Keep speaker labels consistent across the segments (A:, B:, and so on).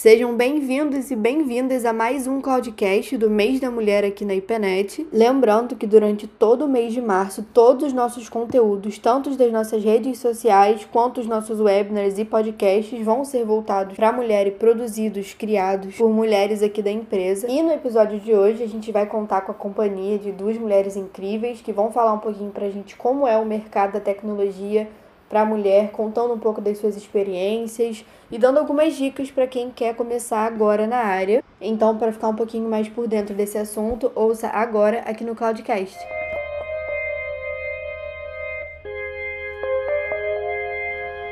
A: Sejam bem-vindos e bem-vindas a mais um podcast do Mês da Mulher aqui na IPNET. Lembrando que durante todo o mês de março, todos os nossos conteúdos, tanto das nossas redes sociais quanto os nossos webinars e podcasts, vão ser voltados para a mulher e produzidos, criados por mulheres aqui da empresa. E no episódio de hoje, a gente vai contar com a companhia de duas mulheres incríveis que vão falar um pouquinho para a gente como é o mercado da tecnologia para a mulher, contando um pouco das suas experiências e dando algumas dicas para quem quer começar agora na área. Então, para ficar um pouquinho mais por dentro desse assunto, ouça agora aqui no Cloudcast.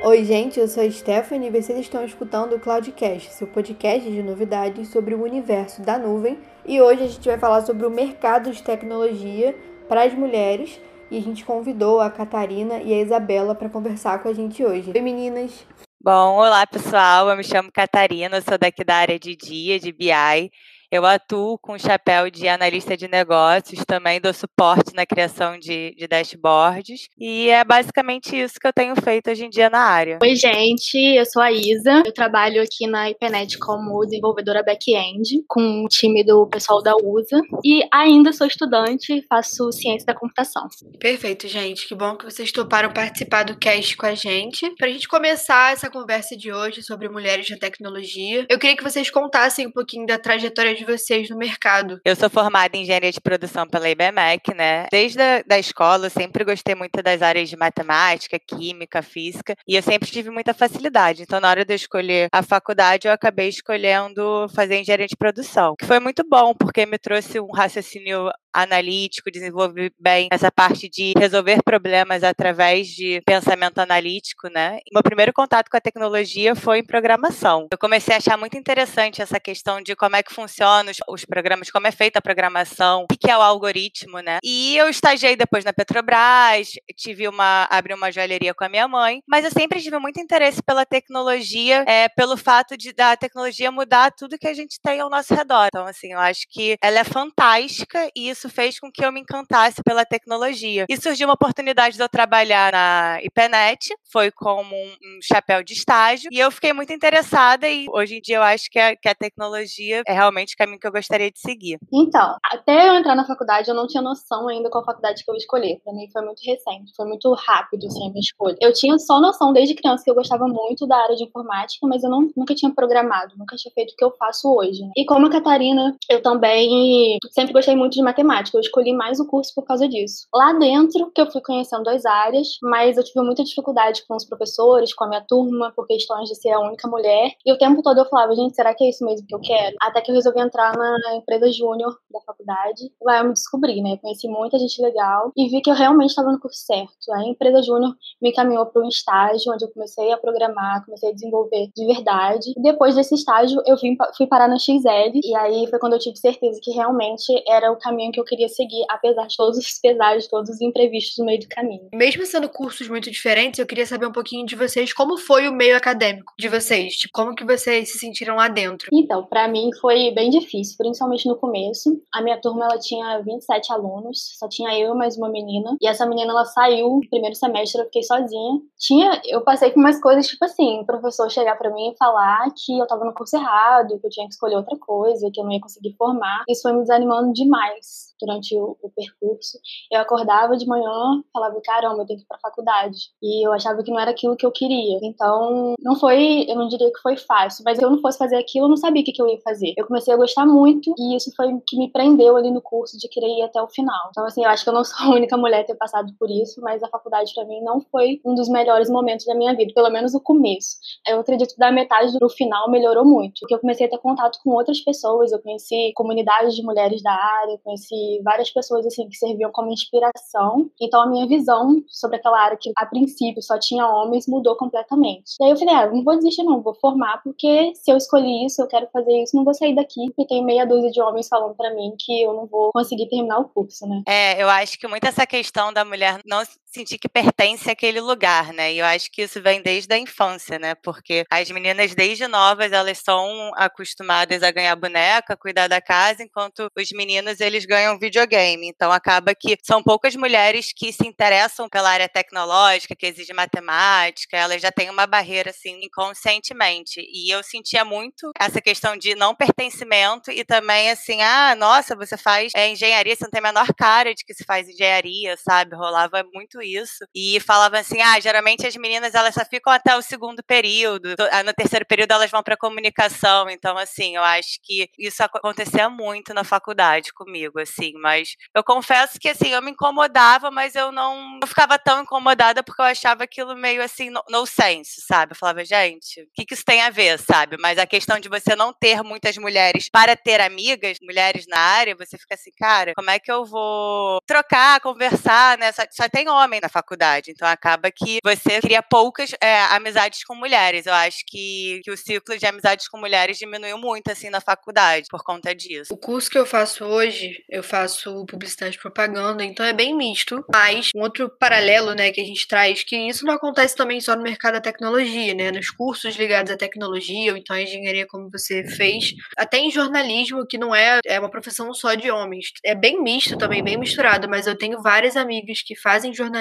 A: Oi, gente, eu sou a Stephanie e vocês estão escutando o Cloudcast, seu podcast de novidades sobre o universo da nuvem. E hoje a gente vai falar sobre o mercado de tecnologia para as mulheres e a gente convidou a Catarina e a Isabela para conversar com a gente hoje. Oi, meninas!
B: Bom, olá pessoal, eu me chamo Catarina, sou daqui da área de dia, de BI. Eu atuo com o chapéu de analista de negócios, também dou suporte na criação de, de, dashboards, e é basicamente isso que eu tenho feito hoje em dia na área.
C: Oi, gente, eu sou a Isa, eu trabalho aqui na IPNET como desenvolvedora back-end, com o time do pessoal da USA, e ainda sou estudante, faço ciência da computação.
A: Perfeito, gente, que bom que vocês toparam participar do cast com a gente. Para a gente começar essa conversa de hoje sobre mulheres na tecnologia, eu queria que vocês contassem um pouquinho da trajetória de vocês no mercado?
B: Eu sou formada em engenharia de produção pela IBMEC, né? Desde a da escola, eu sempre gostei muito das áreas de matemática, química, física, e eu sempre tive muita facilidade. Então, na hora de eu escolher a faculdade, eu acabei escolhendo fazer engenharia de produção, que foi muito bom, porque me trouxe um raciocínio analítico, desenvolver bem essa parte de resolver problemas através de pensamento analítico, né? Meu primeiro contato com a tecnologia foi em programação. Eu comecei a achar muito interessante essa questão de como é que funcionam os, os programas, como é feita a programação, o que é o algoritmo, né? E eu estagiei depois na Petrobras, tive uma abri uma joalheria com a minha mãe, mas eu sempre tive muito interesse pela tecnologia, é, pelo fato de da tecnologia mudar tudo que a gente tem ao nosso redor. Então, assim, eu acho que ela é fantástica e isso fez com que eu me encantasse pela tecnologia. E surgiu uma oportunidade de eu trabalhar na IPNET, foi como um, chapéu de estágio, e eu fiquei muito interessada e hoje em dia eu acho que a, que a tecnologia é realmente o caminho que eu gostaria de seguir.
C: Então, até eu entrar na faculdade, eu não tinha noção ainda qual faculdade que eu ia escolher. Para mim foi muito recente, foi muito rápido assim, a minha escolha. Eu tinha só noção desde criança que eu gostava muito da área de informática, mas eu não, nunca tinha programado, nunca tinha feito o que eu faço hoje. Né? E como a Catarina, eu também sempre gostei muito de matemática matemática. Eu escolhi mais o curso por causa disso. Lá dentro, que eu fui conhecendo as áreas, mas eu tive muita dificuldade com os professores, com a minha turma, por questões de ser a única mulher. E o tempo todo eu falava, gente, será que é isso mesmo que eu quero? Até que eu resolvi entrar na empresa júnior da faculdade. Lá eu me descobri, né? Conheci muita gente legal e vi que eu realmente estava no curso certo. A empresa júnior me encaminhou para um estágio onde eu comecei a programar, comecei a desenvolver de verdade. E depois desse estágio, eu fui parar na XL e aí foi quando eu tive certeza que realmente era o caminho que eu queria seguir, apesar de todos os pesares, todos os imprevistos no meio do caminho.
A: Mesmo sendo cursos muito diferentes, eu queria saber um pouquinho de vocês, como foi o meio acadêmico de vocês? Tipo, como que vocês se sentiram lá dentro?
C: Então, para mim foi bem difícil, principalmente no começo. A minha turma, ela tinha 27 alunos, só tinha eu e mais uma menina. E essa menina, ela saiu no primeiro semestre, eu fiquei sozinha. Tinha, eu passei por umas coisas, tipo assim, o professor chegar para mim e falar que eu tava no curso errado, que eu tinha que escolher outra coisa, que eu não ia conseguir formar. Isso foi me desanimando demais durante o, o, percurso, eu acordava de manhã, falava, caramba, eu tenho que ir pra faculdade. E eu achava que não era aquilo que eu queria. Então, não foi, eu não diria que foi fácil, mas se eu não fosse fazer aquilo, eu não sabia o que, que eu ia fazer. Eu comecei a gostar muito e isso foi o que me prendeu ali no curso de querer ir até o final. Então, assim, eu acho que eu não sou a única mulher a ter passado por isso, mas a faculdade para mim não foi um dos melhores momentos da minha vida, pelo menos o começo. Eu acredito que da metade do final melhorou muito, porque eu comecei a ter contato com outras pessoas, eu conheci comunidades de mulheres da área, conheci várias pessoas assim que serviam como inspiração. Então a minha visão sobre aquela área que a princípio só tinha homens mudou completamente. E aí eu falei, ah, não vou desistir não, vou formar porque se eu escolhi isso, eu quero fazer isso, não vou sair daqui porque tem meia dúzia de homens falando para mim que eu não vou conseguir terminar o curso, né?
B: É, eu acho que muito essa questão da mulher não sentir que pertence àquele lugar, né? E eu acho que isso vem desde a infância, né? Porque as meninas desde novas, elas são acostumadas a ganhar boneca, cuidar da casa, enquanto os meninos eles ganham videogame. Então acaba que são poucas mulheres que se interessam pela área tecnológica, que exige matemática, elas já têm uma barreira assim inconscientemente. E eu sentia muito essa questão de não pertencimento e também assim, ah, nossa, você faz é, engenharia, você não tem a menor cara de que se faz engenharia, sabe? Rolava muito isso. E falava assim, ah, geralmente as meninas elas só ficam até o segundo período, ah, no terceiro período elas vão para comunicação. Então, assim, eu acho que isso acontecia muito na faculdade comigo, assim. Mas eu confesso que, assim, eu me incomodava, mas eu não, não ficava tão incomodada porque eu achava aquilo meio assim, no, no sense, sabe? Eu falava, gente, o que, que isso tem a ver, sabe? Mas a questão de você não ter muitas mulheres para ter amigas, mulheres na área, você fica assim, cara, como é que eu vou trocar, conversar, né? Só, só tem homem na faculdade, então acaba que você cria poucas é, amizades com mulheres. Eu acho que, que o ciclo de amizades com mulheres diminuiu muito, assim, na faculdade, por conta disso.
A: O curso que eu faço hoje, eu faço publicidade e propaganda, então é bem misto. Mas um outro paralelo, né, que a gente traz, que isso não acontece também só no mercado da tecnologia, né? Nos cursos ligados à tecnologia, ou então à engenharia, como você fez, até em jornalismo, que não é, é uma profissão só de homens. É bem misto também, bem misturado, mas eu tenho várias amigas que fazem jornalismo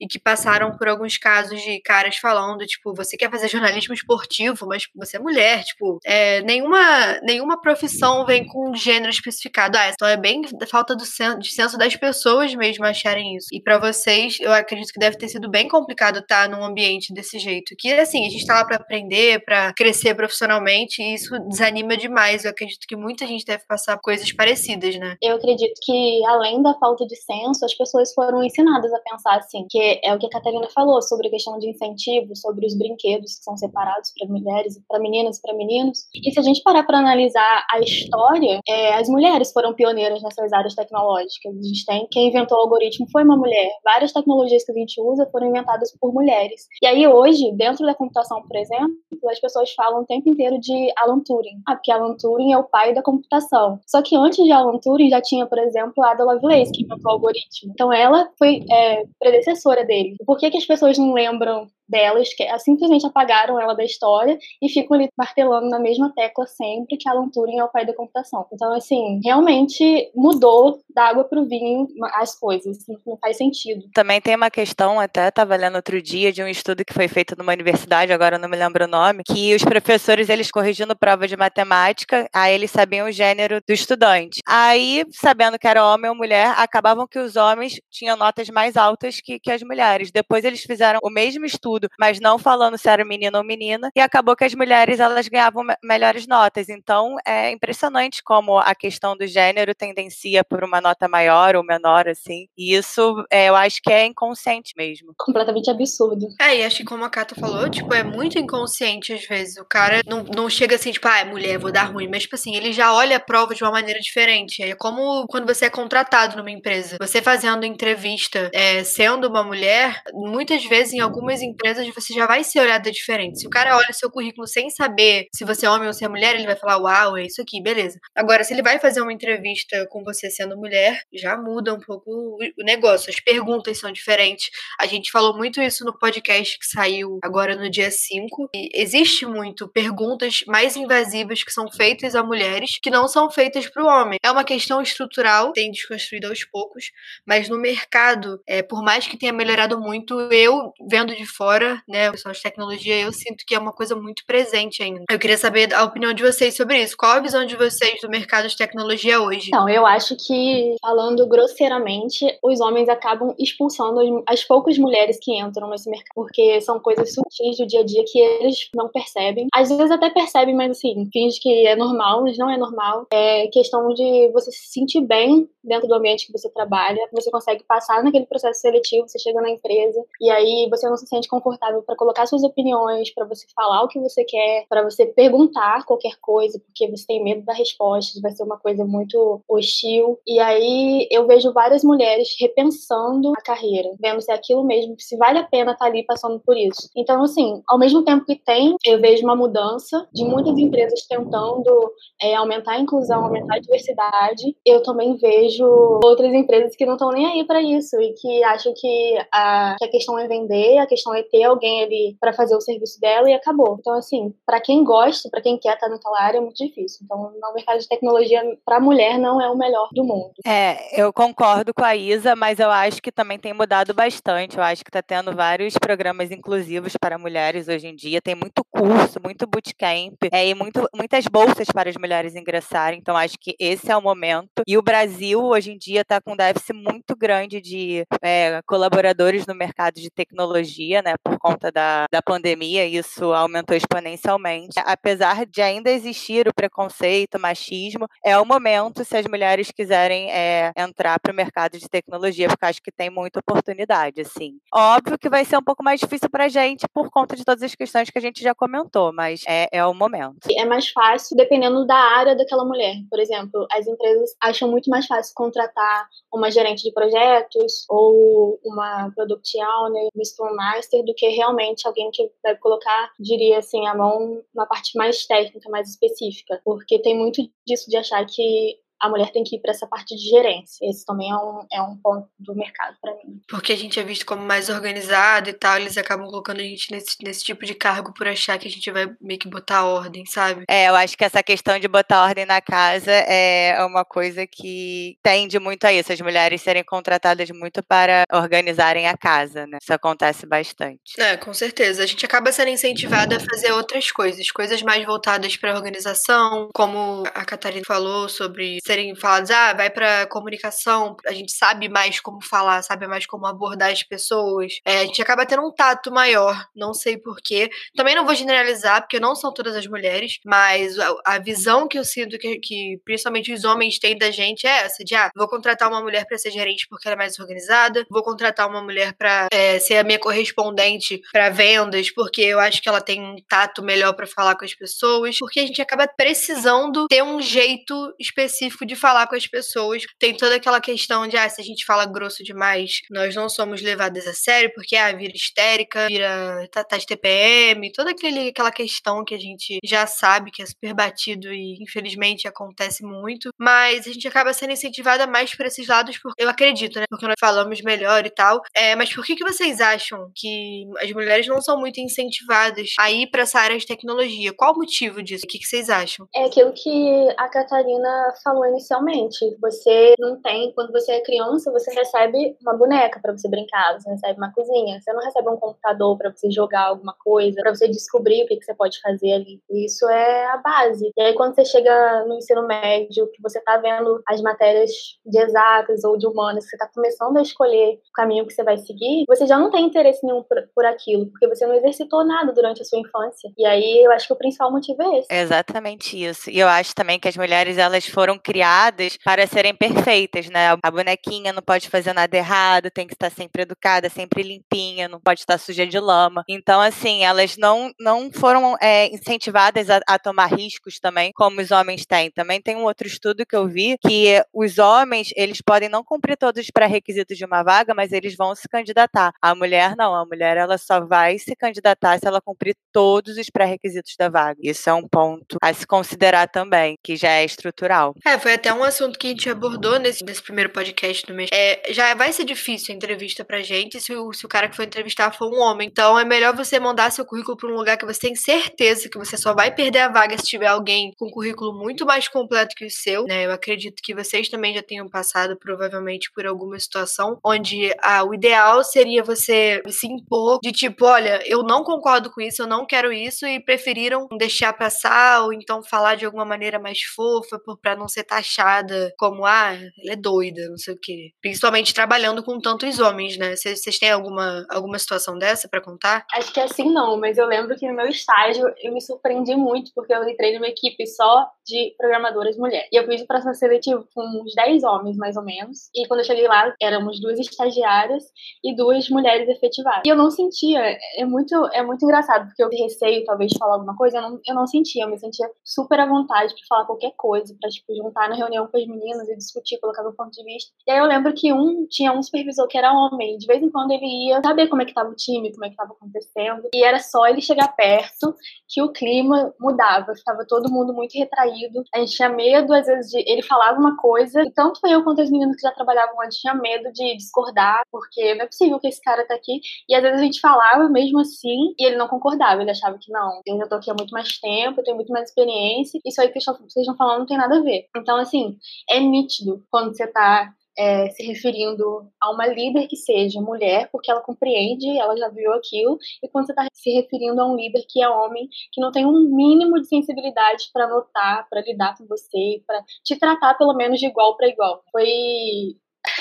A: e que passaram por alguns casos de caras falando, tipo, você quer fazer jornalismo esportivo, mas você é mulher, tipo, é, nenhuma, nenhuma profissão vem com gênero especificado. Ah, então é bem falta do senso, de senso das pessoas mesmo acharem isso. E para vocês, eu acredito que deve ter sido bem complicado estar num ambiente desse jeito. Que assim, a gente tá lá para aprender, para crescer profissionalmente, e isso desanima demais. Eu acredito que muita gente deve passar coisas parecidas, né?
C: Eu acredito que além da falta de senso, as pessoas foram ensinadas a pensar assim, que é o que a Catarina falou sobre a questão de incentivo, sobre os brinquedos que são separados para mulheres, para meninas e para meninos. E se a gente parar para analisar a história, é, as mulheres foram pioneiras nessas áreas tecnológicas. A gente tem quem inventou o algoritmo foi uma mulher. Várias tecnologias que a gente usa foram inventadas por mulheres. E aí hoje, dentro da computação, por exemplo, as pessoas falam o tempo inteiro de Alan Turing. Ah, porque Alan Turing é o pai da computação. Só que antes de Alan Turing já tinha, por exemplo, Ada Lovelace, que inventou o algoritmo. Então ela foi é, predecessora dele. Por que, que as pessoas não lembram delas, que simplesmente apagaram ela da história e ficam ali martelando na mesma tecla sempre que Alan Turing é o pai da computação. Então, assim, realmente mudou da água para o vinho as coisas, não faz sentido.
B: Também tem uma questão, até estava lendo outro dia, de um estudo que foi feito numa universidade, agora não me lembro o nome, que os professores, eles corrigindo prova de matemática, aí eles sabiam o gênero do estudante. Aí, sabendo que era homem ou mulher, acabavam que os homens tinham notas mais altas que, que as mulheres. Depois eles fizeram o mesmo estudo tudo, mas não falando se era menino ou menina, e acabou que as mulheres elas ganhavam melhores notas. Então é impressionante como a questão do gênero tendencia por uma nota maior ou menor, assim. E isso é, eu acho que é inconsciente mesmo.
C: Completamente absurdo.
A: É, e acho que como a Kata falou, tipo, é muito inconsciente às vezes. O cara não, não chega assim, tipo, ah, é mulher, vou dar ruim. Mas, tipo assim, ele já olha a prova de uma maneira diferente. É como quando você é contratado numa empresa. Você fazendo entrevista é, sendo uma mulher, muitas vezes em algumas empresas empresas você já vai ser olhada diferente. Se o cara olha seu currículo sem saber se você é homem ou se é mulher, ele vai falar, uau, é isso aqui, beleza. Agora, se ele vai fazer uma entrevista com você sendo mulher, já muda um pouco o negócio. As perguntas são diferentes. A gente falou muito isso no podcast que saiu agora no dia 5. E existe muito perguntas mais invasivas que são feitas a mulheres que não são feitas para o homem. É uma questão estrutural, tem desconstruído aos poucos, mas no mercado, é, por mais que tenha melhorado muito, eu vendo de fora agora, né, o pessoal de tecnologia, eu sinto que é uma coisa muito presente ainda. Eu queria saber a opinião de vocês sobre isso. Qual a visão de vocês do mercado de tecnologia hoje?
C: Então, eu acho que, falando grosseiramente, os homens acabam expulsando as poucas mulheres que entram nesse mercado, porque são coisas sutis do dia a dia que eles não percebem. Às vezes até percebem, mas assim, finge que é normal, mas não é normal. É questão de você se sentir bem dentro do ambiente que você trabalha, você consegue passar naquele processo seletivo, você chega na empresa e aí você não se sente confortável confortável para colocar suas opiniões, para você falar o que você quer, para você perguntar qualquer coisa, porque você tem medo da resposta, vai ser uma coisa muito hostil. E aí eu vejo várias mulheres repensando a carreira, vendo se é aquilo mesmo, se vale a pena estar tá ali passando por isso. Então, assim, ao mesmo tempo que tem, eu vejo uma mudança de muitas empresas tentando é, aumentar a inclusão, aumentar a diversidade. Eu também vejo outras empresas que não estão nem aí para isso e que acham que a, que a questão é vender, a questão é ter alguém ali para fazer o serviço dela e acabou. Então, assim, para quem gosta, para quem quer estar naquela área, é muito difícil. Então, no mercado de tecnologia, para mulher, não é o melhor do mundo.
B: É, eu concordo com a Isa, mas eu acho que também tem mudado bastante. Eu acho que está tendo vários programas inclusivos para mulheres hoje em dia. Tem muito curso, muito bootcamp é, e muito, muitas bolsas para as mulheres ingressarem. Então, acho que esse é o momento. E o Brasil, hoje em dia, está com um déficit muito grande de é, colaboradores no mercado de tecnologia, né, por conta da, da pandemia. Isso aumentou exponencialmente. Apesar de ainda existir o preconceito, machismo, é o momento, se as mulheres quiserem é, entrar para o mercado de tecnologia, porque acho que tem muita oportunidade, assim. Óbvio que vai ser um pouco mais difícil para a gente por conta de todas as questões que a gente já comentou, mas é, é o momento.
C: É mais fácil dependendo da área daquela mulher. Por exemplo, as empresas acham muito mais fácil contratar uma gerente de projetos ou uma product owner, uma Scrum Master, do que realmente alguém que vai colocar, diria assim, a mão na parte mais técnica, mais específica. Porque tem muito disso de achar que a mulher tem que ir para essa parte de gerência. Esse também é um, é um ponto do mercado para mim.
A: Porque a gente é visto como mais organizado e tal, eles acabam colocando a gente nesse, nesse tipo de cargo por achar que a gente vai meio que botar ordem, sabe?
B: É, eu acho que essa questão de botar ordem na casa é uma coisa que tende muito a isso, as mulheres serem contratadas muito para organizarem a casa, né? Isso acontece bastante.
A: É, com certeza. A gente acaba sendo incentivada a fazer outras coisas, coisas mais voltadas para a organização, como a Catarina falou sobre serem falados, ah, vai pra comunicação, a gente sabe mais como falar, sabe mais como abordar as pessoas. É, a gente acaba tendo um tato maior, não sei porquê. Também não vou generalizar, porque não são todas as mulheres, mas a, visão que eu sinto que, que, principalmente os homens têm da gente é essa: de ah, vou contratar uma mulher para ser gerente porque ela é mais organizada, vou contratar uma mulher para é, ser a minha correspondente para vendas porque eu acho que ela tem um tato melhor para falar com as pessoas, porque a gente acaba precisando ter um jeito específico específico de falar com as pessoas. Tem toda aquela questão de, ah, se a gente fala grosso demais, nós não somos levadas a sério, porque, ah, vira histérica, vira tá, tá de TPM, toda aquele, aquela questão que a gente já sabe que é super batido e, infelizmente, acontece muito. Mas a gente acaba sendo incentivada mais por esses lados, porque eu acredito, né? Porque nós falamos melhor e tal. É, mas por que, que vocês acham que as mulheres não são muito incentivadas a ir para essa área de tecnologia? Qual o motivo disso? O que, que vocês acham?
C: É aquilo que a Catarina falou inicialmente. Você não tem, quando você é criança, você recebe uma boneca para você brincar, você recebe uma cozinha, você não recebe um computador para você jogar alguma coisa, para você descobrir o que, que você pode fazer ali. Isso é a base. E aí quando você chega no ensino médio, que você tá vendo as matérias de exatas ou de humanas, você tá começando a escolher o caminho que você vai seguir, você já não tem interesse nenhum por, por aquilo, porque você não exercitou nada durante a sua infância. E aí eu acho que o principal motivo é esse.
B: É exatamente isso. E eu acho também que as mulheres elas foram criadas criadas para serem perfeitas, né? A bonequinha não pode fazer nada errado, tem que estar sempre educada, sempre limpinha, não pode estar suja de lama. Então, assim, elas não, não foram é, incentivadas a, a, tomar riscos também, como os homens têm. Também tem um outro estudo que eu vi que os homens, eles podem não cumprir todos os pré-requisitos de uma vaga, mas eles vão se candidatar. A mulher não, a mulher ela só vai se candidatar se ela cumprir todos os pré-requisitos da vaga. Isso é um ponto a se considerar também, que já é estrutural.
A: É, foi até um assunto que a gente abordou nesse, nesse primeiro podcast do mês. É, já vai ser difícil a entrevista pra gente se o, se o cara que for entrevistar for um homem. Então é melhor você mandar seu currículo pra um lugar que você tem certeza que você só vai perder a vaga se tiver alguém com currículo muito mais completo que o seu. Né? Eu acredito que vocês também já tenham passado, provavelmente, por alguma situação onde ah, o ideal seria você se impor de tipo, olha, eu não concordo com isso, eu não quero isso, e preferiram deixar passar ou então falar de alguma maneira mais fofa para não ser taxada como, ah, ela é doida, não sei o quê. Principalmente trabalhando com tantos homens, né? Vocês têm alguma, alguma situação dessa para contar?
C: Acho que assim não, mas eu lembro que no meu estágio eu me surpreendi muito, porque eu entrei numa equipe só de programadoras mulheres. E eu fiz o processo seletivo com uns 10 homens, mais ou menos. E quando eu cheguei lá, éramos duas estagiárias e duas mulheres efetivadas. E eu não sentia, é muito, é muito engraçado, porque eu receio, talvez, de falar alguma coisa, eu não, eu não sentia, eu me sentia super à vontade para falar qualquer coisa, pra, tipo, juntar na reunião com as meninas e discutir, colocar meu ponto de vista. E aí eu lembro que um, tinha um supervisor que era homem, de vez em quando ele ia saber como é que tava o time, como é que tava acontecendo, e era só ele chegar perto que o clima mudava, ficava todo mundo muito retraído, a gente tinha medo, às vezes, de ele falava uma coisa, e tanto eu quanto as meninas que já trabalhavam antes tinha medo de discordar, porque não é possível que esse cara tá aqui, e às vezes a gente falava mesmo assim, e ele não concordava, ele achava que não, eu já tô aqui há muito mais tempo, eu tenho muito mais experiência, isso aí que vocês estão falando não tem nada a ver. Então, assim, é nítido quando você tá é, se referindo a uma líder que seja mulher, porque ela compreende, ela já viu aquilo, e quando você está se referindo a um líder que é homem, que não tem um mínimo de sensibilidade para notar, para lidar com você, para te tratar pelo menos de igual para igual. Foi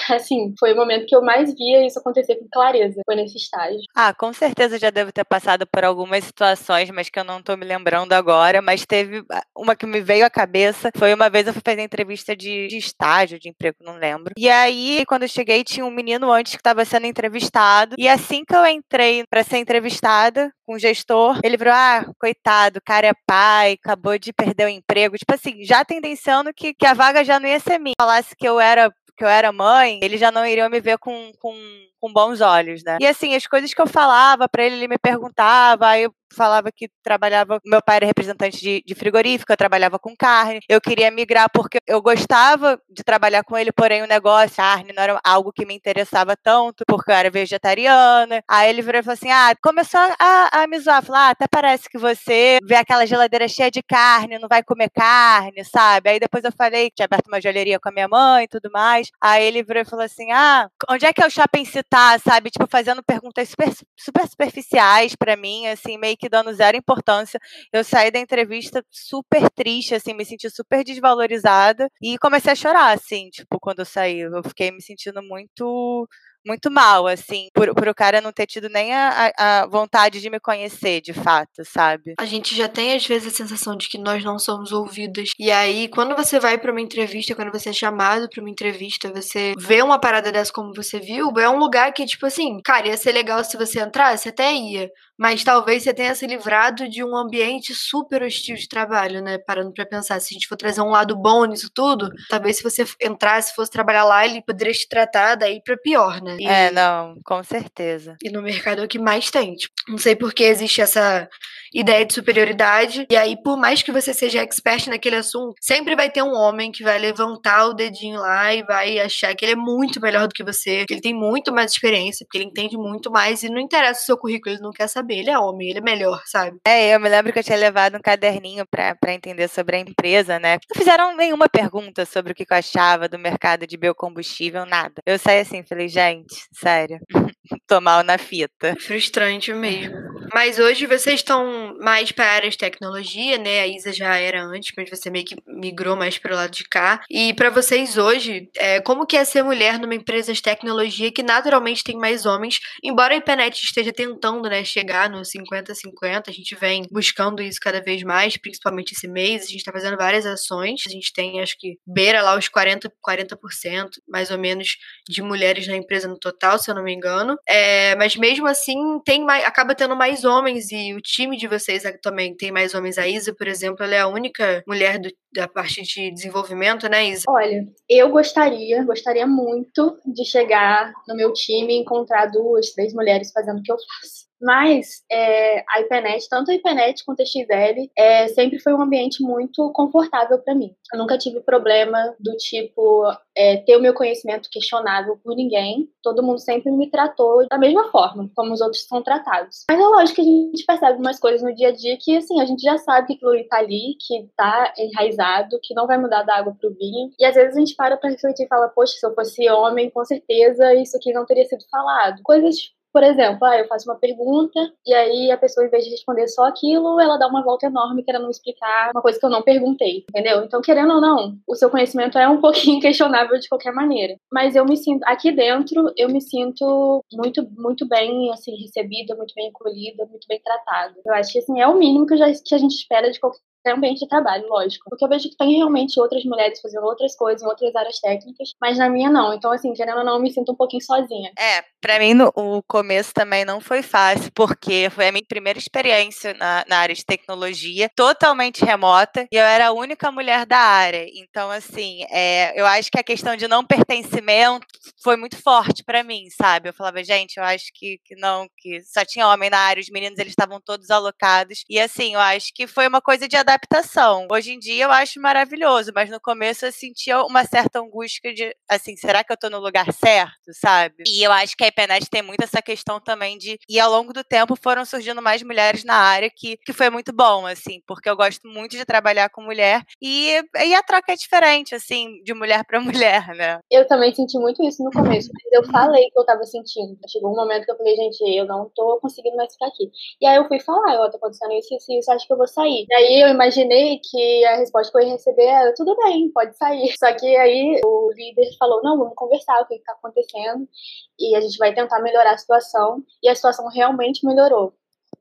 C: assim, foi o momento que eu mais via isso acontecer com clareza, foi nesse estágio.
B: Ah, com certeza já devo ter passado por algumas situações, mas que eu não tô me lembrando agora, mas teve ah, uma que me veio à cabeça, foi uma vez eu fui fazer entrevista de, de estágio, de emprego, não lembro. E aí, quando eu cheguei, tinha um menino antes que estava sendo entrevistado, e assim que eu entrei para ser entrevistada com o gestor, ele falou, ah, coitado, o cara é pai, acabou de perder o emprego, tipo assim, já tendenciando que, que a vaga já não ia ser minha. Falasse que eu era que eu era mãe, eles já não iriam me ver com, com, com bons olhos, né? E assim, as coisas que eu falava para ele, ele me perguntava, aí eu falava que trabalhava. Meu pai era representante de, de frigorífica, eu trabalhava com carne. Eu queria migrar porque eu gostava de trabalhar com ele, porém o negócio, a carne, não era algo que me interessava tanto, porque eu era vegetariana. Aí ele virou e falou assim: ah, começou a, a me zoar. Falou: ah, até parece que você vê aquela geladeira cheia de carne, não vai comer carne, sabe? Aí depois eu falei que tinha aberto uma joalheria com a minha mãe e tudo mais. Aí ele virou e falou assim: ah, onde é que é o shopping citar, sabe? Tipo, fazendo perguntas super, super superficiais para mim, assim, meio que dando zero importância. Eu saí da entrevista super triste, assim, me senti super desvalorizada e comecei a chorar, assim, tipo, quando eu saí. Eu fiquei me sentindo muito muito mal, assim, por, por o cara não ter tido nem a, a vontade de me conhecer, de fato, sabe?
A: A gente já tem, às vezes, a sensação de que nós não somos ouvidas. E aí, quando você vai para uma entrevista, quando você é chamado para uma entrevista, você vê uma parada dessa como você viu, é um lugar que, tipo assim, cara, ia ser legal se você entrasse, até ia. Mas talvez você tenha se livrado de um ambiente super hostil de trabalho, né? Parando pra pensar, se a gente for trazer um lado bom nisso tudo, talvez se você entrasse, fosse trabalhar lá, ele poderia te tratar daí pra pior, né?
B: E, é, não, com certeza.
A: E no mercado é o que mais tem. Tipo, não sei por que existe essa ideia de superioridade. E aí, por mais que você seja expert naquele assunto, sempre vai ter um homem que vai levantar o dedinho lá e vai achar que ele é muito melhor do que você, que ele tem muito mais experiência, porque ele entende muito mais e não interessa o seu currículo, ele não quer saber. Ele é homem, ele é melhor, sabe?
B: É, eu me lembro que eu tinha levado um caderninho pra entender sobre a empresa, né? Não fizeram nenhuma pergunta sobre o que eu achava do mercado de biocombustível, nada. Eu saí assim, falei, gente, sério, tô mal na fita.
A: Frustrante mesmo. Mas hoje vocês estão mais para a área de tecnologia, né? A Isa já era antes, mas você meio que migrou mais para o lado de cá. E para vocês hoje, é, como que é ser mulher numa empresa de tecnologia que naturalmente tem mais homens? Embora a Ipenet esteja tentando, né, chegar no 50-50, a gente vem buscando isso cada vez mais, principalmente esse mês. A gente está fazendo várias ações. A gente tem, acho que, beira lá os 40%, 40% mais ou menos de mulheres na empresa no total, se eu não me engano. É, mas mesmo assim, tem mais, acaba tendo mais homens e o time de vocês também tem mais homens. A Isa, por exemplo, ela é a única mulher do, da parte de desenvolvimento, né, Isa?
C: Olha, eu gostaria, gostaria muito de chegar no meu time e encontrar duas, três mulheres fazendo o que eu faço. Mas é, a IPNET, tanto a IPNET quanto a XL, é, sempre foi um ambiente muito confortável para mim. Eu nunca tive problema do tipo é, ter o meu conhecimento questionável por ninguém. Todo mundo sempre me tratou da mesma forma, como os outros são tratados. Mas é lógico que a gente percebe algumas coisas no dia a dia que, assim, a gente já sabe que aquilo está ali, que está enraizado, que não vai mudar da água pro vinho. E às vezes a gente para para refletir e fala, poxa, se eu fosse homem, com certeza isso aqui não teria sido falado. Coisas por exemplo, ah, eu faço uma pergunta e aí a pessoa, em vez de responder só aquilo, ela dá uma volta enorme querendo explicar uma coisa que eu não perguntei, entendeu? Então, querendo ou não, o seu conhecimento é um pouquinho questionável de qualquer maneira. Mas eu me sinto, aqui dentro, eu me sinto muito, muito bem, assim, recebida, muito bem acolhida, muito bem tratada. Eu acho que, assim, é o mínimo que, já, que a gente espera de qualquer ambiente de trabalho, lógico. Porque eu vejo que tem realmente outras mulheres fazendo outras coisas em outras áreas técnicas, mas na minha não. Então, assim, querendo ou não, eu me sinto um pouquinho sozinha.
B: É, pra mim no, o começo também não foi fácil, porque foi a minha primeira experiência na, na área de tecnologia, totalmente remota, e eu era a única mulher da área. Então, assim, é, eu acho que a questão de não pertencimento foi muito forte para mim, sabe? Eu falava, gente, eu acho que, que não, que só tinha homem na área, os meninos eles estavam todos alocados. E assim, eu acho que foi uma coisa de adaptação. Hoje em dia eu acho maravilhoso, mas no começo eu sentia uma certa angústia de, assim, será que eu tô no lugar certo, sabe? E eu acho que a IPNET tem muito essa questão também de. E ao longo do tempo foram surgindo mais mulheres na área, que, que foi muito bom, assim, porque eu gosto muito de trabalhar com mulher e, e a troca é diferente, assim, de mulher para mulher, né?
C: Eu também senti muito isso no começo, mas eu falei que eu tava sentindo. Chegou um momento que eu falei, gente, eu não tô conseguindo mais ficar aqui. E aí eu fui falar, eu tô acontecendo isso, isso, isso, acho que eu vou sair. Aí eu imaginei que a resposta que eu ia receber era tudo bem, pode sair. Só que aí o líder falou: não, vamos conversar, o que está acontecendo, e a gente vai tentar melhorar a situação. E a situação realmente melhorou.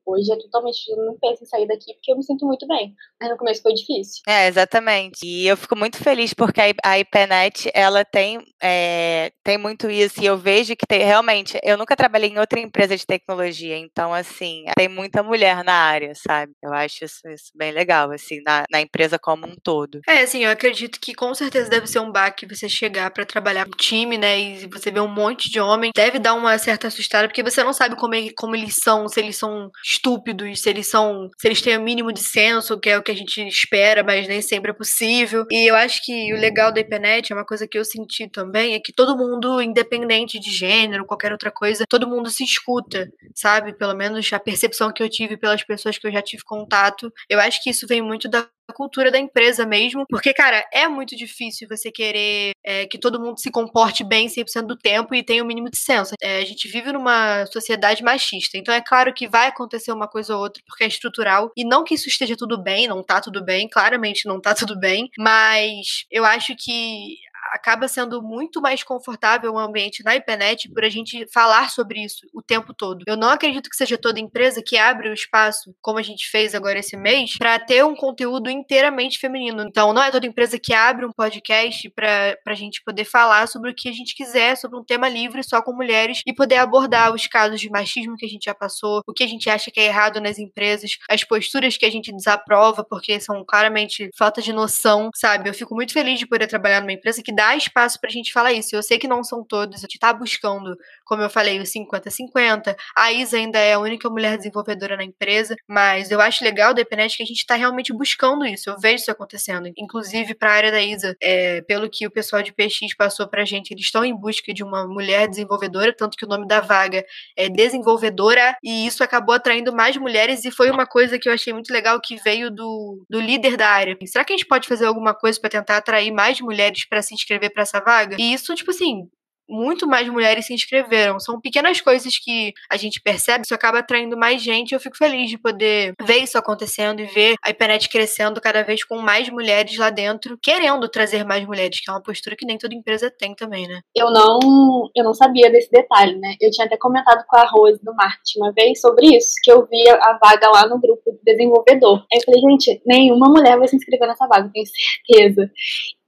C: Hoje é totalmente. Eu não penso em sair daqui porque eu me sinto muito bem. Mas no começo foi difícil.
B: É, exatamente. E eu fico muito feliz porque a IPNET, ela tem, é, tem muito isso. E eu vejo que tem realmente. Eu nunca trabalhei em outra empresa de tecnologia. Então, assim, tem muita mulher na área, sabe? Eu acho isso, isso bem legal, assim, na, na empresa como um todo.
A: É, assim, eu acredito que com certeza deve ser um baque você chegar para trabalhar com time, né? E você vê um monte de homem. Deve dar uma certa assustada, porque você não sabe como, como eles são, se eles são estúpidos, se eles são. se eles têm o mínimo de senso, que é o que a gente espera, mas nem sempre é possível. E eu acho que o legal da IPNET é uma coisa que eu senti também, é que todo mundo, independente de gênero, qualquer outra coisa, todo mundo se escuta, sabe? Pelo menos a percepção que eu tive pelas pessoas que eu já tive contato. Eu acho que isso vem muito da cultura da empresa mesmo, porque, cara, é muito difícil você querer é, que todo mundo se comporte bem 100% do tempo e tenha o um mínimo de senso. É, a gente vive numa sociedade machista, então é claro que vai acontecer uma coisa ou outra, porque é estrutural, e não que isso esteja tudo bem, não tá tudo bem, claramente não tá tudo bem, mas eu acho que acaba sendo muito mais confortável o ambiente na IPNET por a gente falar sobre isso o tempo todo. Eu não acredito que seja toda empresa que abre o espaço, como a gente fez agora esse mês, para ter um conteúdo inteiramente feminino. Então, não é toda empresa que abre um podcast para a gente poder falar sobre o que a gente quiser, sobre um tema livre só com mulheres e poder abordar os casos de machismo que a gente já passou, o que a gente acha que é errado nas empresas, as posturas que a gente desaprova, porque são claramente falta de noção, sabe? Eu fico muito feliz de poder trabalhar numa empresa que dá espaço pra gente falar isso. Eu sei que não são todos, a gente tá buscando, como eu falei, os 50-50. A Isa ainda é a única mulher desenvolvedora na empresa, mas eu acho legal da EPNET que a gente tá realmente buscando isso. Eu vejo isso acontecendo. Inclusive, pra área da Isa, é, pelo que o pessoal de PX passou pra gente, eles estão em busca de uma mulher desenvolvedora, tanto que o nome da vaga é desenvolvedora, e isso acabou atraindo mais mulheres, e foi uma coisa que eu achei muito legal que veio do, do líder da área. Será que a gente pode fazer alguma coisa para tentar atrair mais mulheres para se inscrever? Inscrever para essa vaga. E isso, tipo assim, muito mais mulheres se inscreveram. São pequenas coisas que a gente percebe, isso acaba atraindo mais gente. Eu fico feliz de poder ver isso acontecendo e ver a internet crescendo cada vez com mais mulheres lá dentro, querendo trazer mais mulheres, que é uma postura que nem toda empresa tem também, né?
C: Eu não, eu não sabia desse detalhe, né? Eu tinha até comentado com a Rose do marketing uma vez sobre isso, que eu vi a vaga lá no grupo de desenvolvedor. Aí eu falei, gente, nenhuma mulher vai se inscrever nessa vaga, tenho certeza.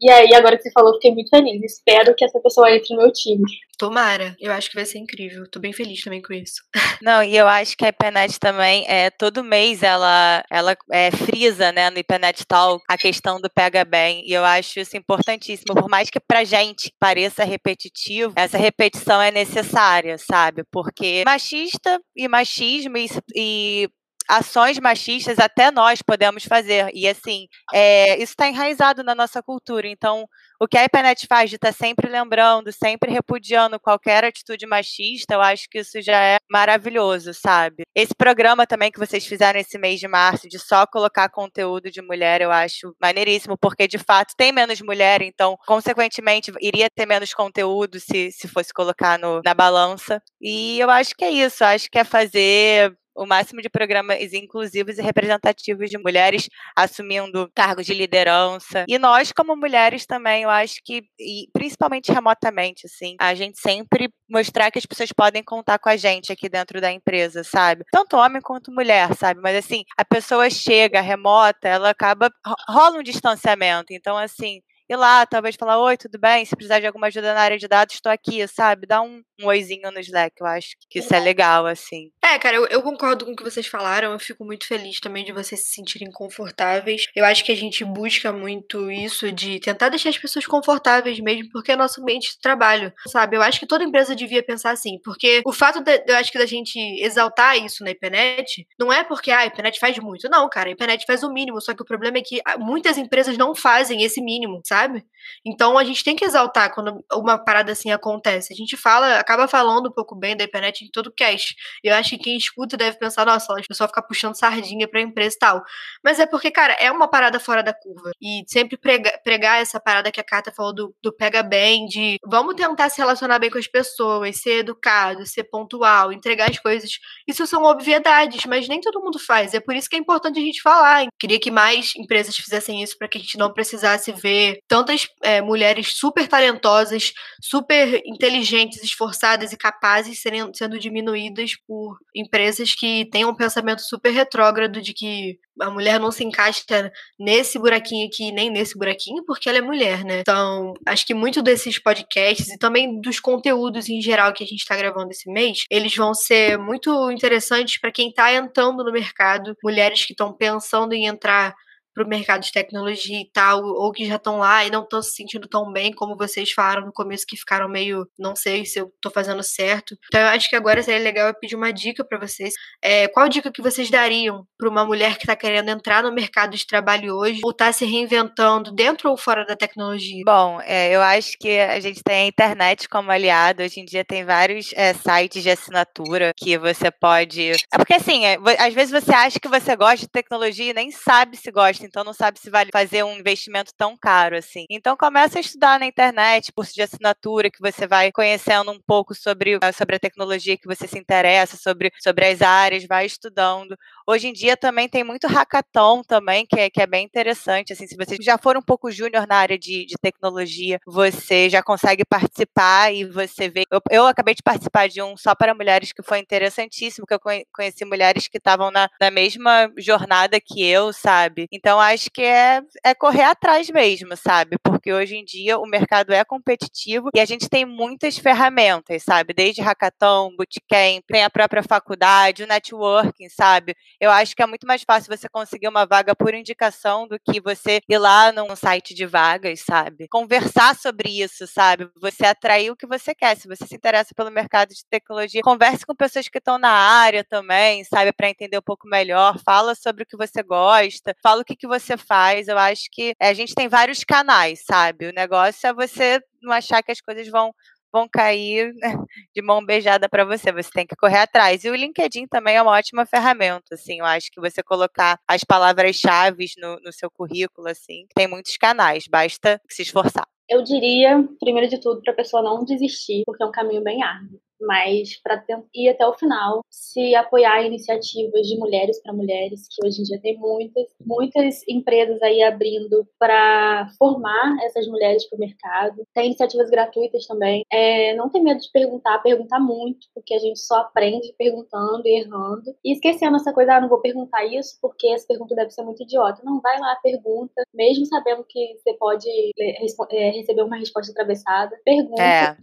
C: E aí, agora que você falou, fiquei muito feliz. Espero que essa pessoa entre no meu time.
A: Tomara, eu acho que vai ser incrível. Tô bem feliz também com isso.
B: Não, e eu acho que a IPNET também, é, todo mês ela, ela é, frisa, né, no IPNET Talk, a questão do pega bem. E eu acho isso importantíssimo. Por mais que pra gente pareça repetitivo, essa repetição é necessária, sabe? Porque machista e machismo e, e ações machistas até nós podemos fazer. E assim, é, isso está enraizado na nossa cultura. Então, o que a IPNET faz de estar tá sempre lembrando, sempre repudiando qualquer atitude machista, eu acho que isso já é maravilhoso, sabe? Esse programa também que vocês fizeram esse mês de março, de só colocar conteúdo de mulher, eu acho maneiríssimo, porque de fato tem menos mulher, então, consequentemente, iria ter menos conteúdo se, se fosse colocar no, na balança. E eu acho que é isso, acho que é fazer o máximo de programas inclusivos e representativos de mulheres assumindo cargos de liderança. E nós, como mulheres, também, eu acho que, e principalmente remotamente, assim, a gente sempre mostrar que as pessoas podem contar com a gente aqui dentro da empresa, sabe? Tanto homem quanto mulher, sabe? Mas assim, a pessoa chega remota, ela acaba rola um distanciamento. Então, assim, ir lá, talvez falar, oi, tudo bem? Se precisar de alguma ajuda na área de dados, estou aqui, sabe? Dá um, um oizinho no Slack, eu acho que isso é legal, assim.
A: É, cara, eu, eu, concordo com o que vocês falaram, eu fico muito feliz também de vocês se sentirem confortáveis. Eu acho que a gente busca muito isso de tentar deixar as pessoas confortáveis mesmo, porque é nosso ambiente de trabalho, sabe? Eu acho que toda empresa devia pensar assim, porque o fato, de, eu acho que da gente exaltar isso na IPNET, não é porque ah, a IPNET faz muito, não, cara, a IPNET faz o mínimo, só que o problema é que muitas empresas não fazem esse mínimo, sabe? Então a gente tem que exaltar quando uma parada assim acontece. A gente fala, acaba falando um pouco bem da internet em todo o cast. Eu acho que quem escuta deve pensar, nossa, a pessoa fica puxando sardinha pra empresa e tal. Mas é porque, cara, é uma parada fora da curva. E sempre prega, pregar essa parada que a Carta falou do, do pega bem, de vamos tentar se relacionar bem com as pessoas, ser educado, ser pontual, entregar as coisas. Isso são obviedades, mas nem todo mundo faz. É por isso que é importante a gente falar. Queria que mais empresas fizessem isso para que a gente não precisasse ver tantas é, mulheres super talentosas, super inteligentes, esforçadas e capazes serem, sendo diminuídas por empresas que têm um pensamento super retrógrado de que a mulher não se encaixa nesse buraquinho aqui, nem nesse buraquinho, porque ela é mulher, né? Então, acho que muito desses podcasts e também dos conteúdos em geral que a gente está gravando esse mês, eles vão ser muito interessantes para quem está entrando no mercado, mulheres que estão pensando em entrar para o mercado de tecnologia e tal, ou que já estão lá e não estão se sentindo tão bem como vocês falaram no começo, que ficaram meio, não sei se eu estou fazendo certo. Então eu acho que agora seria legal eu pedir uma dica para vocês. É, qual dica que vocês dariam para uma mulher que está querendo entrar no mercado de trabalho hoje, ou está se reinventando dentro ou fora da tecnologia?
B: Bom, é, eu acho que a gente tem a internet como aliado. Hoje em dia tem vários é, sites de assinatura que você pode. É porque assim, é, às vezes você acha que você gosta de tecnologia e nem sabe se gosta então não sabe se vale fazer um investimento tão caro assim. Então começa a estudar na internet, curso de assinatura, que você vai conhecendo um pouco sobre, eh, sobre a tecnologia que você se interessa, sobre, sobre as áreas, vai estudando. Hoje em dia também tem muito hackathon também, que é, que é bem interessante. Assim, se você já for um pouco júnior na área de, de tecnologia, você já consegue participar e você vê. Eu, eu acabei de participar de um só para mulheres que foi interessantíssimo, que eu conheci mulheres que estavam na, na mesma jornada que eu, sabe? Então então, acho que é, é correr atrás mesmo, sabe? Porque hoje em dia o mercado é competitivo e a gente tem muitas ferramentas, sabe? Desde hackathon, bootcamp, tem a própria faculdade, o networking, sabe? Eu acho que é muito mais fácil você conseguir uma vaga por indicação do que você ir lá num site de vagas, sabe? Conversar sobre isso, sabe? Você atrair o que você quer. Se você se interessa pelo mercado de tecnologia, converse com pessoas que estão na área também, sabe? Para entender um pouco melhor. Fala sobre o que você gosta, fala o que, que você faz. Eu acho que a gente tem vários canais, sabe? O negócio é você não achar que as coisas vão vão cair né, de mão beijada para você. Você tem que correr atrás. E o LinkedIn também é uma ótima ferramenta, assim. Eu acho que você colocar as palavras-chave no, no seu currículo, assim, tem muitos canais. Basta se esforçar.
C: Eu diria, primeiro de tudo, para a pessoa não desistir, porque é um caminho bem árduo mas para ir até o final, se apoiar iniciativas de mulheres para mulheres, que hoje em dia tem muitas, muitas empresas aí abrindo para formar essas mulheres para o mercado. Tem iniciativas gratuitas também. É, não tem medo de perguntar, perguntar muito, porque a gente só aprende perguntando e errando. E esquecendo essa coisa, ah, não vou perguntar isso porque essa pergunta deve ser muito idiota. Não, vai lá, pergunta, mesmo sabendo que você pode é, receber uma resposta atravessada, pergunta. É.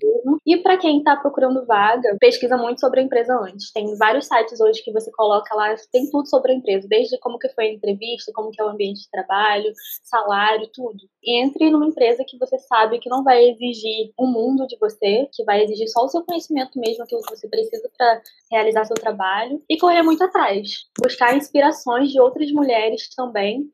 C: E para quem está procurando vaga, vaga, pesquisa muito sobre a empresa antes. Tem vários sites hoje que você coloca lá, tem tudo sobre a empresa, desde como que foi a entrevista, como que é o ambiente de trabalho, salário, tudo. Entre numa empresa que você sabe que não vai exigir um mundo de você, que vai exigir só o seu conhecimento mesmo, aquilo que você precisa para realizar seu trabalho, e correr muito atrás. Buscar inspirações de outras mulheres também,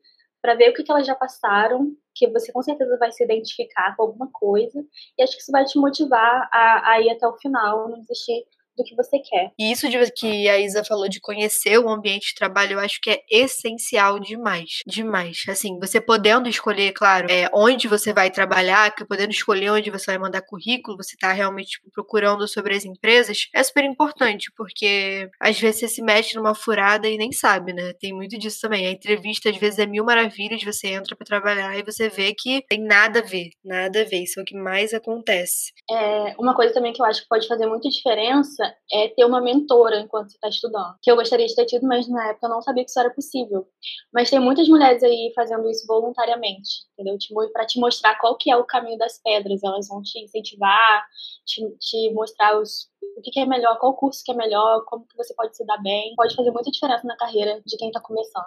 C: para ver o que, que elas já passaram, que você com certeza vai se identificar com alguma coisa, e acho que isso vai te motivar a, a ir até o final, não desistir do que você quer.
A: E isso de, que a Isa falou de conhecer o ambiente de trabalho, eu acho que é essencial demais. Demais. Assim, você podendo escolher, claro, é, onde você vai trabalhar, que podendo escolher onde você vai mandar currículo, você tá realmente tipo, procurando sobre as empresas, é super importante, porque às vezes você se mete numa furada e nem sabe, né? Tem muito disso também. A entrevista, às vezes, é mil maravilhas, você entra para trabalhar e você vê que tem nada a ver, nada a ver. Isso é o que mais acontece.
C: É, uma coisa também que eu acho que pode fazer muita diferença é ter uma mentora enquanto você está estudando. Que eu gostaria de ter tido, mas na época eu não sabia que isso era possível. Mas tem muitas mulheres aí fazendo isso voluntariamente, entendeu? Para te mostrar qual que é o caminho das pedras. Elas vão te incentivar, te, te mostrar os, o que, que, é melhor, qual curso que é melhor, como que você pode se dar bem. Pode fazer muita diferença na carreira de quem está começando.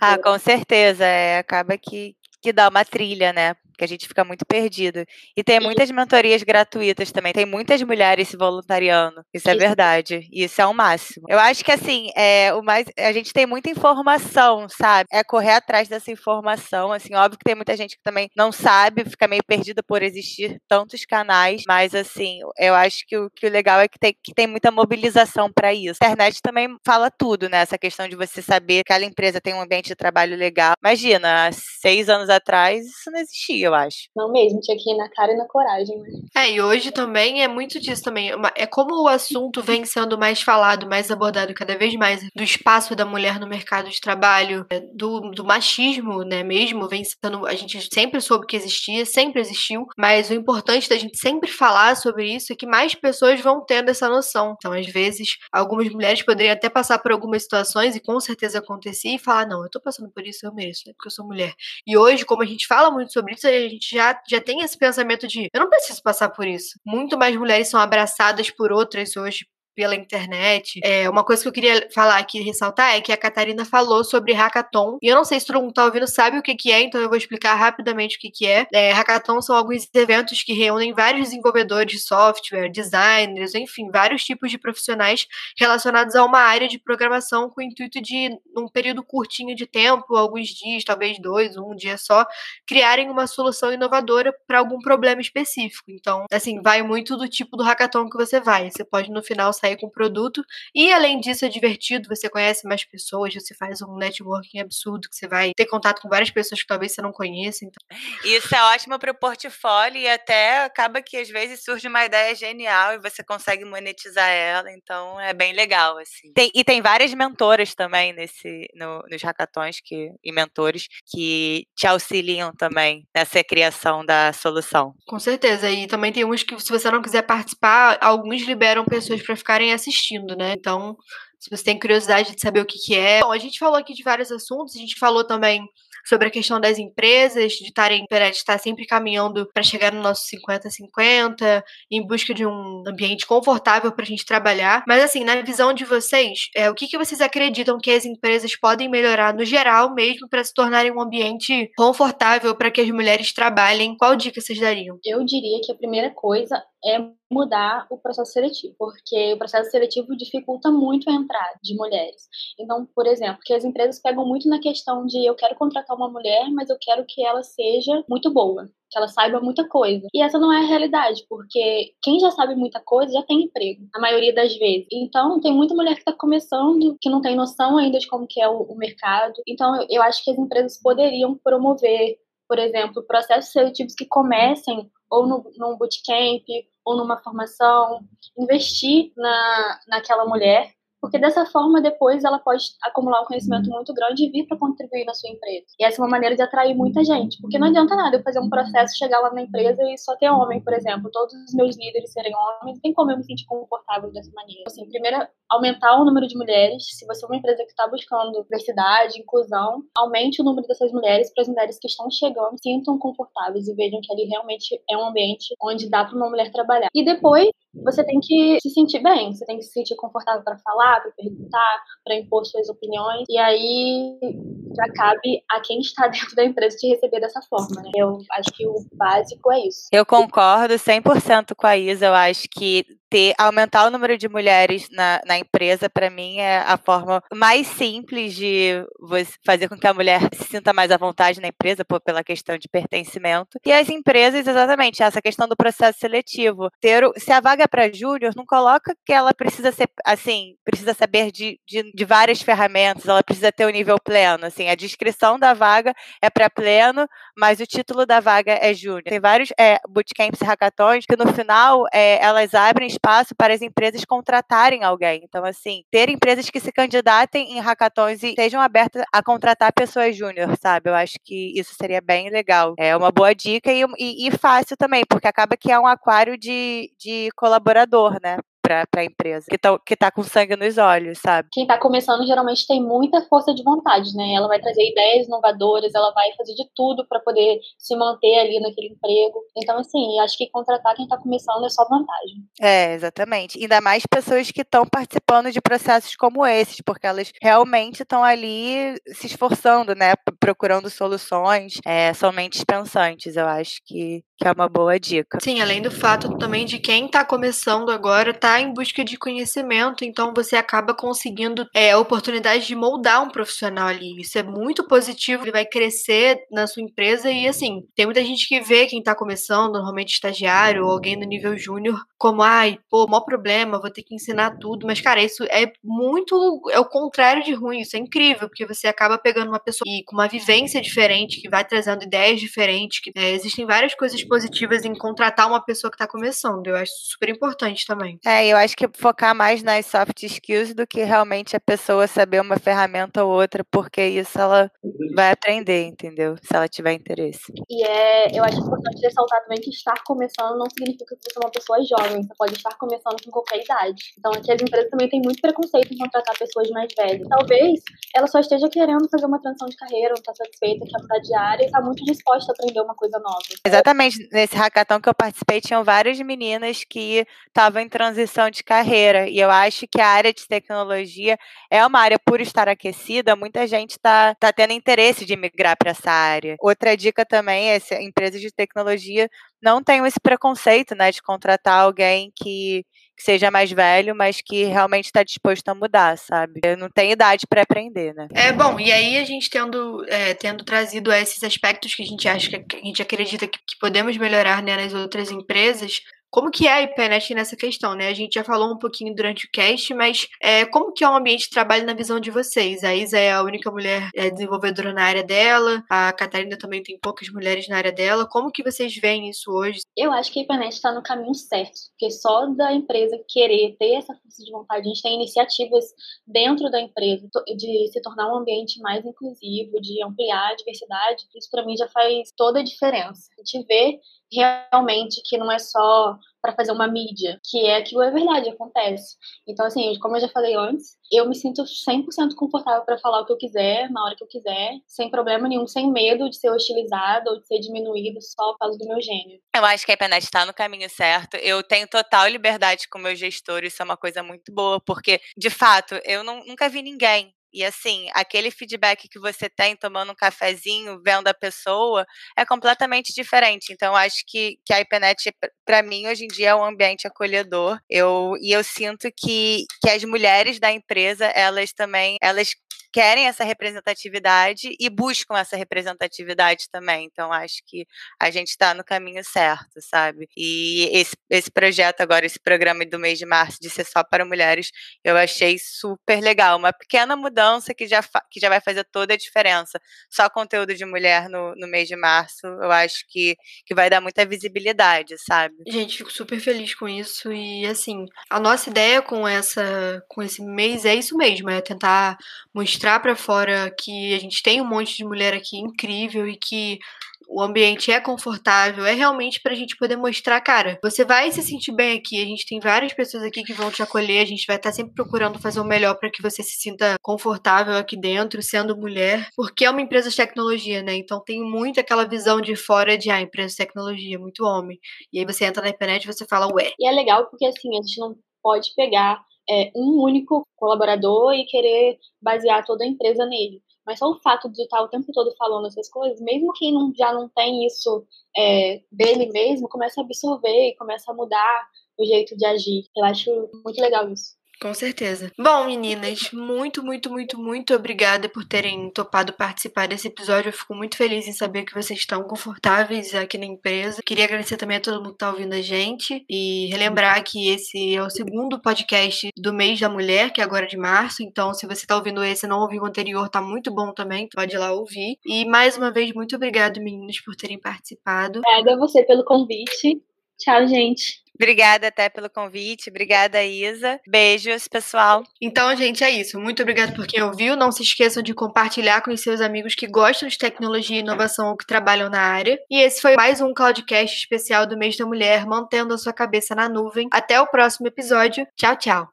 B: Ah, com certeza. É, acaba que, que dá uma trilha, né? Que a gente fica muito perdido. E tem muitas mentorias gratuitas também, tem muitas mulheres se voluntariando. Isso é verdade. Isso é o máximo. Eu acho que assim, é o mais a gente tem muita informação, sabe? É correr atrás dessa informação, assim, óbvio que tem muita gente que também não sabe, fica meio perdida por existir tantos canais, mas assim, eu acho que o, que o legal é que tem, que tem muita mobilização para isso. A internet também fala tudo, né? Essa questão de você saber que aquela empresa tem um ambiente de trabalho legal. Imagina, seis anos atrás isso não existia eu acho.
C: Não mesmo, tinha que ir na cara e na coragem. Né?
A: É, e hoje também é muito disso também. É como o assunto vem sendo mais falado, mais abordado cada vez mais, do espaço da mulher no mercado de trabalho, é, do, do machismo, né, mesmo, vem sendo. A gente sempre soube que existia, sempre existiu, mas o importante da gente sempre falar sobre isso é que mais pessoas vão tendo essa noção. Então, às vezes, algumas mulheres poderiam até passar por algumas situações, e com certeza acontecia, e falar: não, eu tô passando por isso, eu mereço, é porque eu sou mulher. E hoje, como a gente fala muito sobre isso, a gente já, já tem esse pensamento de eu não preciso passar por isso. Muito mais mulheres são abraçadas por outras hoje pela internet. É, uma coisa que eu queria falar aqui, ressaltar, é que a Catarina falou sobre hackathon. E eu não sei se todo mundo tá ouvindo sabe o que, que é, então eu vou explicar rapidamente o que, que é. é. Hackathon são alguns eventos que reúnem vários desenvolvedores de software, designers, enfim, vários tipos de profissionais relacionados a uma área de programação com o intuito de, num período curtinho de tempo, alguns dias, talvez dois, um dia só, criarem uma solução inovadora para algum problema específico. Então, assim, vai muito do tipo do hackathon que você vai. Você pode no final sair sair com o produto. E além disso, é divertido, você conhece mais pessoas, você faz um networking absurdo, que você vai ter contato com várias pessoas que talvez você não conheça. Então...
B: Isso é ótimo para o portfólio e até acaba que às vezes surge uma ideia genial e você consegue monetizar ela, então é bem legal, assim. Tem, e tem várias mentoras também nesse, no, nos hackathons que, e mentores que te auxiliam também nessa criação da solução.
A: Com certeza, e também tem uns que se você não quiser participar, alguns liberam pessoas para ficar ficarem assistindo, né? Então, se você tem curiosidade de saber o que, que é. Bom, a gente falou aqui de vários assuntos, a gente falou também sobre a questão das empresas, de estarem, de estar sempre caminhando para chegar no nosso 50-50, em busca de um ambiente confortável para a gente trabalhar. Mas, assim, na visão de vocês, é, o que, que vocês acreditam que as empresas podem melhorar no geral mesmo para se tornarem um ambiente confortável para que as mulheres trabalhem? Qual dica vocês dariam?
C: Eu diria que a primeira coisa é mudar o processo seletivo, porque o processo seletivo dificulta muito a entrada de mulheres. Então, por exemplo, que as empresas pegam muito na questão de eu quero contratar uma mulher, mas eu quero que ela seja muito boa, que ela saiba muita coisa. E essa não é a realidade, porque quem já sabe muita coisa já tem emprego, a maioria das vezes. Então, tem muita mulher que está começando, que não tem noção ainda de como que é o, o mercado. Então, eu, eu acho que as empresas poderiam promover, por exemplo, processos seletivos que comecem ou no, num bootcamp ou numa formação, investir na, naquela mulher porque dessa forma depois ela pode acumular um conhecimento muito grande e vir para contribuir na sua empresa. E essa é uma maneira de atrair muita gente, porque não adianta nada eu fazer um processo, chegar lá na empresa e só ter homem, por exemplo, todos os meus líderes serem homens, tem como eu me sentir confortável dessa maneira. Assim, primeiro, aumentar o número de mulheres. Se você é uma empresa que está buscando diversidade, inclusão, aumente o número dessas mulheres para as mulheres que estão chegando sintam confortáveis e vejam que ali realmente é um ambiente onde dá para uma mulher trabalhar. E depois, você tem que se sentir bem, você tem que se sentir confortável para falar, para perguntar, para impor suas opiniões. E aí já cabe a quem está dentro da empresa te receber dessa forma, né? Eu acho que o básico é isso.
B: Eu concordo 100% com a Isa. Eu acho que ter aumentar o número de mulheres na, na empresa para mim é a forma mais simples de fazer com que a mulher se sinta mais à vontade na empresa por, pela questão de pertencimento. E as empresas exatamente essa questão do processo seletivo. Ter se a vaga é para júnior não coloca que ela precisa ser assim precisa saber de, de, de, várias ferramentas ela precisa ter o nível pleno assim. A descrição da vaga é para pleno mas o título da vaga é júnior. Tem vários é, bootcamps e hackathons que no final é, elas abrem espaço para as empresas contratarem alguém. Então, assim, ter empresas que se candidatem em hackathons e estejam abertas a contratar pessoas júnior, sabe? Eu acho que isso seria bem legal. É uma boa dica e, e, e fácil também, porque acaba que é um aquário de, de colaborador, né? Para a empresa, que tá, que tá com sangue nos olhos, sabe?
C: Quem está começando geralmente tem muita força de vontade, né? Ela vai trazer ideias inovadoras, ela vai fazer de tudo para poder se manter ali naquele emprego. Então, assim, acho que contratar quem está começando é só vantagem.
B: É, exatamente. Ainda mais pessoas que estão participando de processos como esses, porque elas realmente estão ali se esforçando, né? Procurando soluções, é, somente pensantes. Eu acho que, que é uma boa dica.
A: Sim, além do fato também de quem está começando agora tá em busca de conhecimento, então você acaba conseguindo é, a oportunidade de moldar um profissional ali. Isso é muito positivo, ele vai crescer na sua empresa e assim, tem muita gente que vê quem tá começando, normalmente estagiário ou alguém no nível júnior, como, ai, pô, maior problema, vou ter que ensinar tudo. Mas, cara, isso é muito. É o contrário de ruim, isso é incrível, porque você acaba pegando uma pessoa e, com uma vivência diferente, que vai trazendo ideias diferentes. Que, é, existem várias coisas positivas em contratar uma pessoa que tá começando. Eu acho super importante também.
B: É, eu acho que focar mais nas soft skills do que realmente a pessoa saber uma ferramenta ou outra, porque isso ela vai aprender, entendeu? Se ela tiver interesse.
C: E é, eu acho importante ressaltar também que estar começando não significa que você é uma pessoa jovem, você pode estar começando com qualquer idade. Então aqui as empresas também têm muito preconceito em contratar pessoas mais velhas. Talvez ela só esteja querendo fazer uma transição de carreira, não está satisfeita, quer mudar de área e está muito disposta a aprender uma coisa nova.
B: Exatamente. Nesse hackathon que eu participei, tinham várias meninas que estavam em transição de carreira. E eu acho que a área de tecnologia é uma área, por estar aquecida, muita gente está tá tendo interesse de migrar para essa área. Outra dica também é se empresas de tecnologia não tenham esse preconceito, né, de contratar alguém que, que seja mais velho, mas que realmente está disposto a mudar, sabe? Eu não tenho idade para aprender, né?
A: É bom. E aí a gente tendo, é, tendo trazido esses aspectos que a gente acha que a gente acredita que, que podemos melhorar né, nas outras empresas, como que é a IPNET nessa questão, né? A gente já falou um pouquinho durante o cast, mas é, como que é o ambiente de trabalho na visão de vocês? A Isa é a única mulher é, desenvolvedora na área dela, a Catarina também tem poucas mulheres na área dela. Como que vocês veem isso hoje?
C: Eu acho que a IPNET está no caminho certo, porque só da empresa querer ter essa força de vontade, a gente tem iniciativas dentro da empresa de se tornar um ambiente mais inclusivo, de ampliar a diversidade. Isso para mim já faz toda a diferença. A gente vê realmente que não é só para fazer uma mídia, que é aquilo é verdade, acontece. Então, assim, como eu já falei antes, eu me sinto 100% confortável para falar o que eu quiser, na hora que eu quiser, sem problema nenhum, sem medo de ser hostilizado ou de ser diminuído só por causa do meu gênero.
B: Eu acho que a internet está no caminho certo. Eu tenho total liberdade com o meu gestor, isso é uma coisa muito boa, porque, de fato, eu não, nunca vi ninguém e assim, aquele feedback que você tem tomando um cafezinho, vendo a pessoa, é completamente diferente. Então, acho que, que a IPNET, para mim, hoje em dia é um ambiente acolhedor. Eu, e eu sinto que, que as mulheres da empresa, elas também, elas querem essa representatividade e buscam essa representatividade também. Então, acho que a gente está no caminho certo, sabe? E esse, esse projeto agora, esse programa do mês de março de ser só para mulheres, eu achei super legal. Uma pequena mudança mudança que já, que já vai fazer toda a diferença. Só conteúdo de mulher no, no mês de março, eu acho que, que vai dar muita visibilidade, sabe?
A: Gente, fico super feliz com isso. E assim, a nossa ideia com essa com esse mês é isso mesmo, é tentar mostrar para fora que a gente tem um monte de mulher aqui incrível e que o ambiente é confortável, é realmente pra gente poder mostrar, cara, você vai se sentir bem aqui, a gente tem várias pessoas aqui que vão te acolher, a gente vai estar tá sempre procurando fazer o melhor para que você se sinta confortável aqui dentro, sendo mulher, porque é uma empresa de tecnologia, né? Então tem muito aquela visão de fora de, ah, empresa de tecnologia, muito homem. E aí você entra na internet e você fala, ué.
C: E é legal porque, assim, a gente não pode pegar é, um único colaborador e querer basear toda a empresa nele. Mas só o fato de estar o tempo todo falando essas coisas, mesmo quem não, já não tem isso é, dele mesmo, começa a absorver e começa a mudar o jeito de agir. Eu acho muito legal isso.
A: Com certeza. Bom, meninas, muito, muito, muito, muito obrigada por terem topado participar desse episódio. Eu fico muito feliz em saber que vocês estão confortáveis aqui na empresa. Queria agradecer também a todo mundo que está ouvindo a gente e relembrar que esse é o segundo podcast do mês da mulher, que é agora de março. Então, se você está ouvindo esse e não ouviu o anterior, tá muito bom também. Pode ir lá ouvir. E mais uma vez, muito obrigada, meninas, por terem participado.
C: Obrigada a você pelo convite. Tchau, gente.
B: Obrigada até pelo convite. Obrigada, Isa. Beijos, pessoal.
A: Então, gente, é isso. Muito obrigada por quem ouviu. Não se esqueçam de compartilhar com os seus amigos que gostam de tecnologia e inovação ou que trabalham na área. E esse foi mais um Cloudcast especial do mês da mulher, mantendo a sua cabeça na nuvem. Até o próximo episódio. Tchau, tchau.